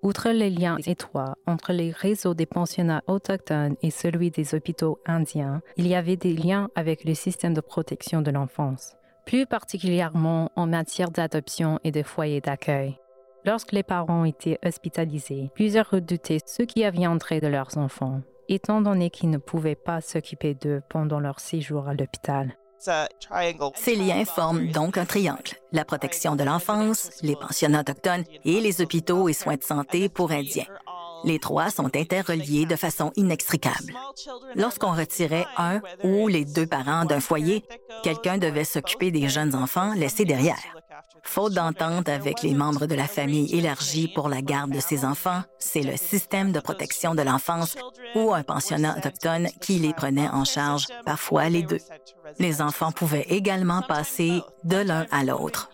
Outre les liens étroits entre les réseaux des pensionnats autochtones et celui des hôpitaux indiens, il y avait des liens avec le système de protection de l'enfance, plus particulièrement en matière d'adoption et de foyers d'accueil. Lorsque les parents étaient hospitalisés, plusieurs redoutaient ce qui adviendrait de leurs enfants, étant donné qu'ils ne pouvaient pas s'occuper d'eux pendant leur séjour à l'hôpital. Ces liens forment donc un triangle, la protection de l'enfance, les pensionnats autochtones et les hôpitaux et soins de santé pour Indiens. Les trois sont interreliés de façon inextricable. Lorsqu'on retirait un ou les deux parents d'un foyer, quelqu'un devait s'occuper des jeunes enfants laissés derrière. Faute d'entente avec les membres de la famille élargie pour la garde de ces enfants, c'est le système de protection de l'enfance ou un pensionnat autochtone qui les prenait en charge, parfois les deux. Les enfants pouvaient également passer de l'un à l'autre.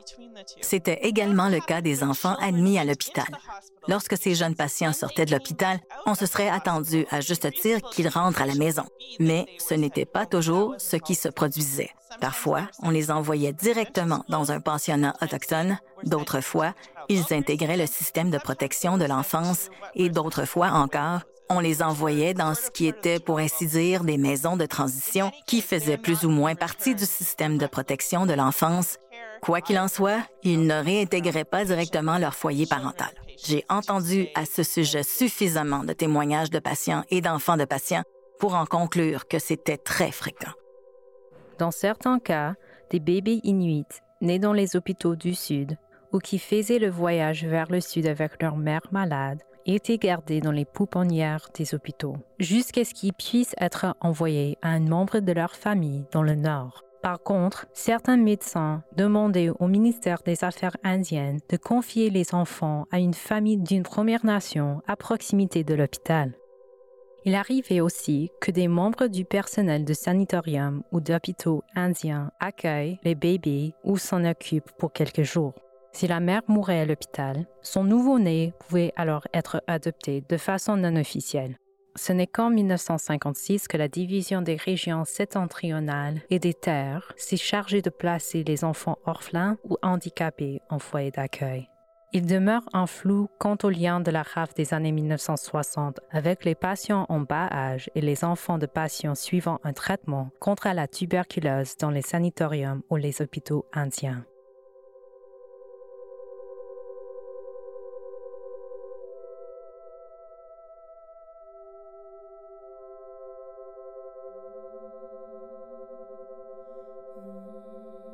C'était également le cas des enfants admis à l'hôpital. Lorsque ces jeunes patients sortaient de l'hôpital, on se serait attendu à juste titre qu'ils rentrent à la maison. Mais ce n'était pas toujours ce qui se produisait. Parfois, on les envoyait directement dans un pensionnat autochtone. D'autres fois, ils intégraient le système de protection de l'enfance et d'autres fois encore, on les envoyait dans ce qui était, pour ainsi dire, des maisons de transition qui faisaient plus ou moins partie du système de protection de l'enfance. Quoi qu'il en soit, ils ne réintégraient pas directement leur foyer parental. J'ai entendu à ce sujet suffisamment de témoignages de patients et d'enfants de patients pour en conclure que c'était très fréquent. Dans certains cas, des bébés inuits nés dans les hôpitaux du Sud ou qui faisaient le voyage vers le Sud avec leur mère malade étaient gardés dans les pouponnières des hôpitaux jusqu'à ce qu'ils puissent être envoyés à un membre de leur famille dans le Nord. Par contre, certains médecins demandaient au ministère des Affaires indiennes de confier les enfants à une famille d'une Première Nation à proximité de l'hôpital. Il arrivait aussi que des membres du personnel de sanatorium ou d'hôpitaux indiens accueillent les bébés ou s'en occupent pour quelques jours. Si la mère mourait à l'hôpital, son nouveau-né pouvait alors être adopté de façon non officielle. Ce n'est qu'en 1956 que la division des régions septentrionales et des terres s'est chargée de placer les enfants orphelins ou handicapés en foyer d'accueil. Il demeure un flou quant au lien de la RAF des années 1960 avec les patients en bas âge et les enfants de patients suivant un traitement contre la tuberculose dans les sanatoriums ou les hôpitaux indiens.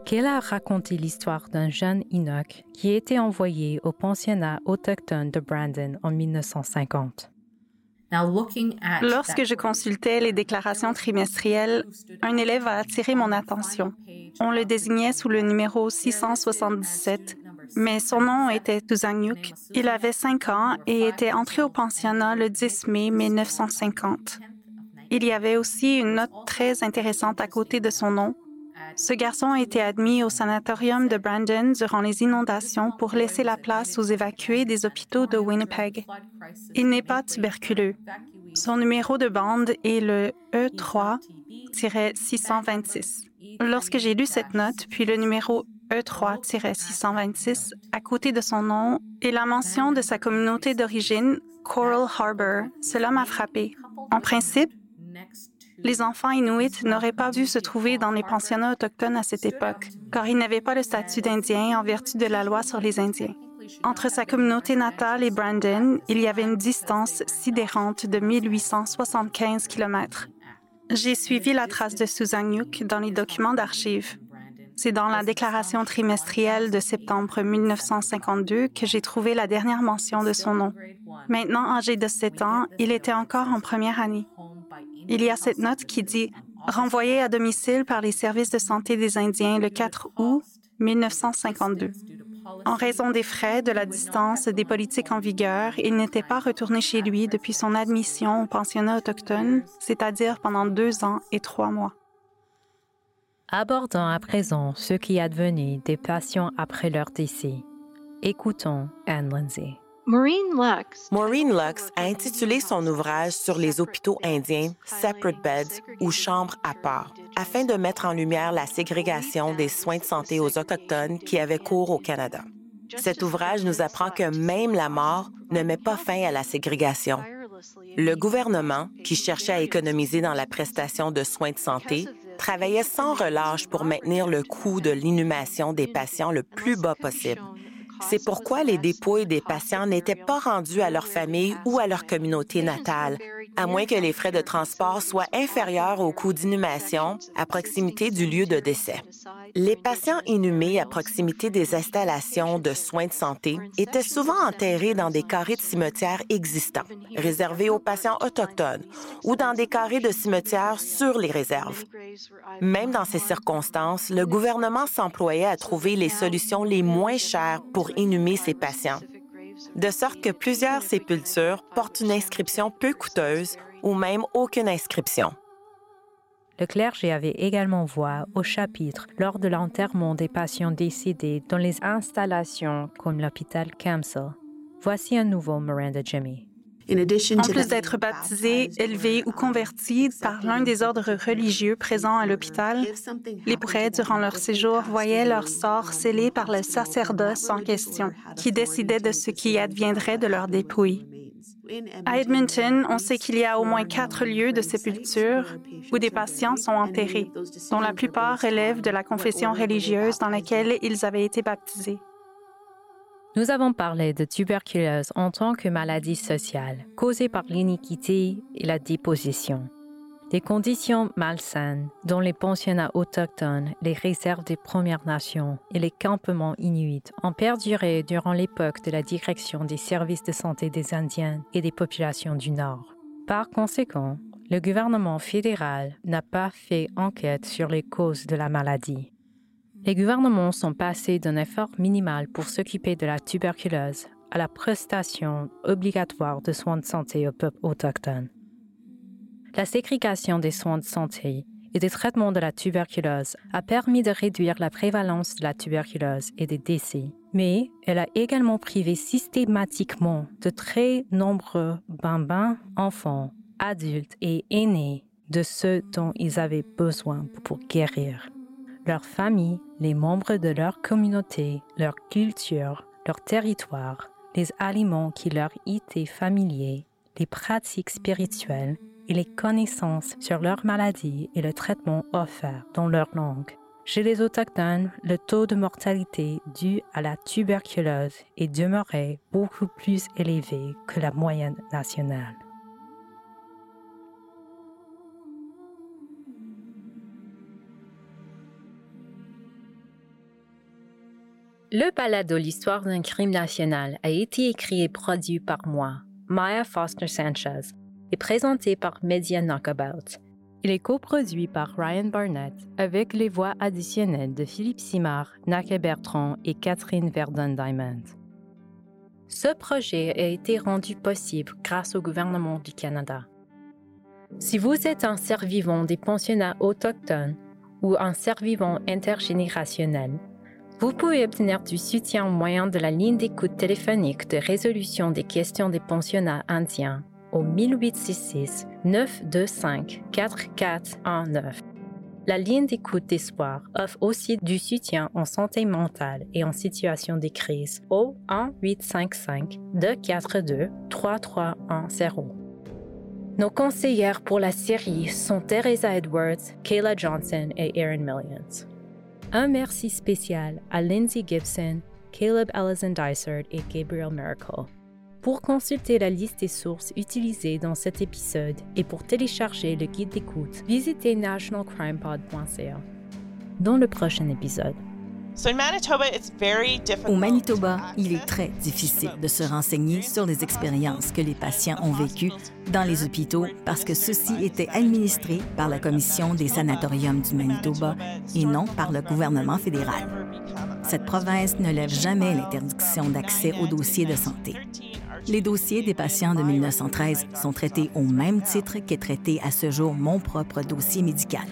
Qu'elle a raconté l'histoire d'un jeune Enoch qui a été envoyé au pensionnat autochtone de Brandon en 1950. Lorsque je consultais les déclarations trimestrielles, un élève a attiré mon attention. On le désignait sous le numéro 677, mais son nom était Tuzanyuk. Il avait cinq ans et était entré au pensionnat le 10 mai 1950. Il y avait aussi une note très intéressante à côté de son nom, ce garçon a été admis au sanatorium de Brandon durant les inondations pour laisser la place aux évacués des hôpitaux de Winnipeg. Il n'est pas tuberculeux. Son numéro de bande est le E3-626. Lorsque j'ai lu cette note, puis le numéro E3-626 à côté de son nom et la mention de sa communauté d'origine, Coral Harbor, cela m'a frappé. En principe, les enfants inuits n'auraient pas dû se trouver dans les pensionnats autochtones à cette époque, car ils n'avaient pas le statut d'Indien en vertu de la loi sur les Indiens. Entre sa communauté natale et Brandon, il y avait une distance sidérante de 1875 km. J'ai suivi la trace de Susanyuk dans les documents d'archives. C'est dans la déclaration trimestrielle de septembre 1952 que j'ai trouvé la dernière mention de son nom. Maintenant âgé de 7 ans, il était encore en première année. Il y a cette note qui dit renvoyé à domicile par les services de santé des Indiens le 4 août 1952. En raison des frais, de la distance, des politiques en vigueur, il n'était pas retourné chez lui depuis son admission au pensionnat autochtone, c'est-à-dire pendant deux ans et trois mois. Abordons à présent ce qui est advenu des patients après leur décès. Écoutons Anne Lindsay. Maureen Lux. a intitulé son ouvrage sur les hôpitaux indiens Separate Beds ou Chambres à part, afin de mettre en lumière la ségrégation des soins de santé aux Autochtones qui avaient cours au Canada. Cet ouvrage nous apprend que même la mort ne met pas fin à la ségrégation. Le gouvernement, qui cherchait à économiser dans la prestation de soins de santé, travaillait sans relâche pour maintenir le coût de l'inhumation des patients le plus bas possible c'est pourquoi les dépouilles des patients n'étaient pas rendues à leur famille ou à leur communauté natale, à moins que les frais de transport soient inférieurs au coût d'inhumation à proximité du lieu de décès. Les patients inhumés à proximité des installations de soins de santé étaient souvent enterrés dans des carrés de cimetières existants, réservés aux patients autochtones, ou dans des carrés de cimetières sur les réserves. Même dans ces circonstances, le gouvernement s'employait à trouver les solutions les moins chères pour inhumer ces patients, de sorte que plusieurs sépultures portent une inscription peu coûteuse ou même aucune inscription. Le clergé avait également voix au chapitre lors de l'enterrement des patients décédés dans les installations comme l'hôpital Camsell. Voici à nouveau Miranda Jimmy. En plus d'être baptisé, élevé ou converti par l'un des ordres religieux présents à l'hôpital, les prêtres, durant leur séjour, voyaient leur sort scellé par le sacerdoce en question, qui décidait de ce qui adviendrait de leur dépouille. À Edmonton, on sait qu'il y a au moins quatre lieux de sépulture où des patients sont enterrés, dont la plupart relèvent de la confession religieuse dans laquelle ils avaient été baptisés. Nous avons parlé de tuberculose en tant que maladie sociale causée par l'iniquité et la déposition. Des conditions malsaines dont les pensionnats autochtones, les réserves des Premières Nations et les campements inuits ont perduré durant l'époque de la direction des services de santé des Indiens et des populations du Nord. Par conséquent, le gouvernement fédéral n'a pas fait enquête sur les causes de la maladie. Les gouvernements sont passés d'un effort minimal pour s'occuper de la tuberculose à la prestation obligatoire de soins de santé au peuple autochtone. La ségrégation des soins de santé et des traitements de la tuberculose a permis de réduire la prévalence de la tuberculose et des décès, mais elle a également privé systématiquement de très nombreux bambins, enfants, adultes et aînés de ce dont ils avaient besoin pour guérir leur famille, les membres de leur communauté, leur culture, leur territoire, les aliments qui leur étaient familiers, les pratiques spirituelles et les connaissances sur leur maladie et le traitement offert dans leur langue. Chez les Autochtones, le taux de mortalité dû à la tuberculose est demeuré beaucoup plus élevé que la moyenne nationale. Le balado L'histoire d'un crime national a été écrit et produit par moi, Maya Foster Sanchez, et présenté par Media Knockabout. Il est coproduit par Ryan Barnett avec les voix additionnelles de Philippe Simard, Naka Bertrand et Catherine Verdun-Diamond. Ce projet a été rendu possible grâce au gouvernement du Canada. Si vous êtes un survivant des pensionnats autochtones ou un survivant intergénérationnel, vous pouvez obtenir du soutien au moyen de la ligne d'écoute téléphonique de résolution des questions des pensionnats indiens au 1866 925 4419. La ligne d'écoute d'espoir offre aussi du soutien en santé mentale et en situation de crise au 1855 242 3310. Nos conseillères pour la série sont Teresa Edwards, Kayla Johnson et Erin Millions. Un merci spécial à Lindsay Gibson, Caleb Ellison Dysart et Gabriel Miracle. Pour consulter la liste des sources utilisées dans cet épisode et pour télécharger le guide d'écoute, visitez nationalcrimepod.ca. Dans le prochain épisode, au Manitoba, il est très difficile de se renseigner sur les expériences que les patients ont vécues dans les hôpitaux parce que ceux-ci étaient administrés par la Commission des sanatoriums du Manitoba et non par le gouvernement fédéral. Cette province ne lève jamais l'interdiction d'accès aux dossiers de santé. Les dossiers des patients de 1913 sont traités au même titre qu'est traité à ce jour mon propre dossier médical.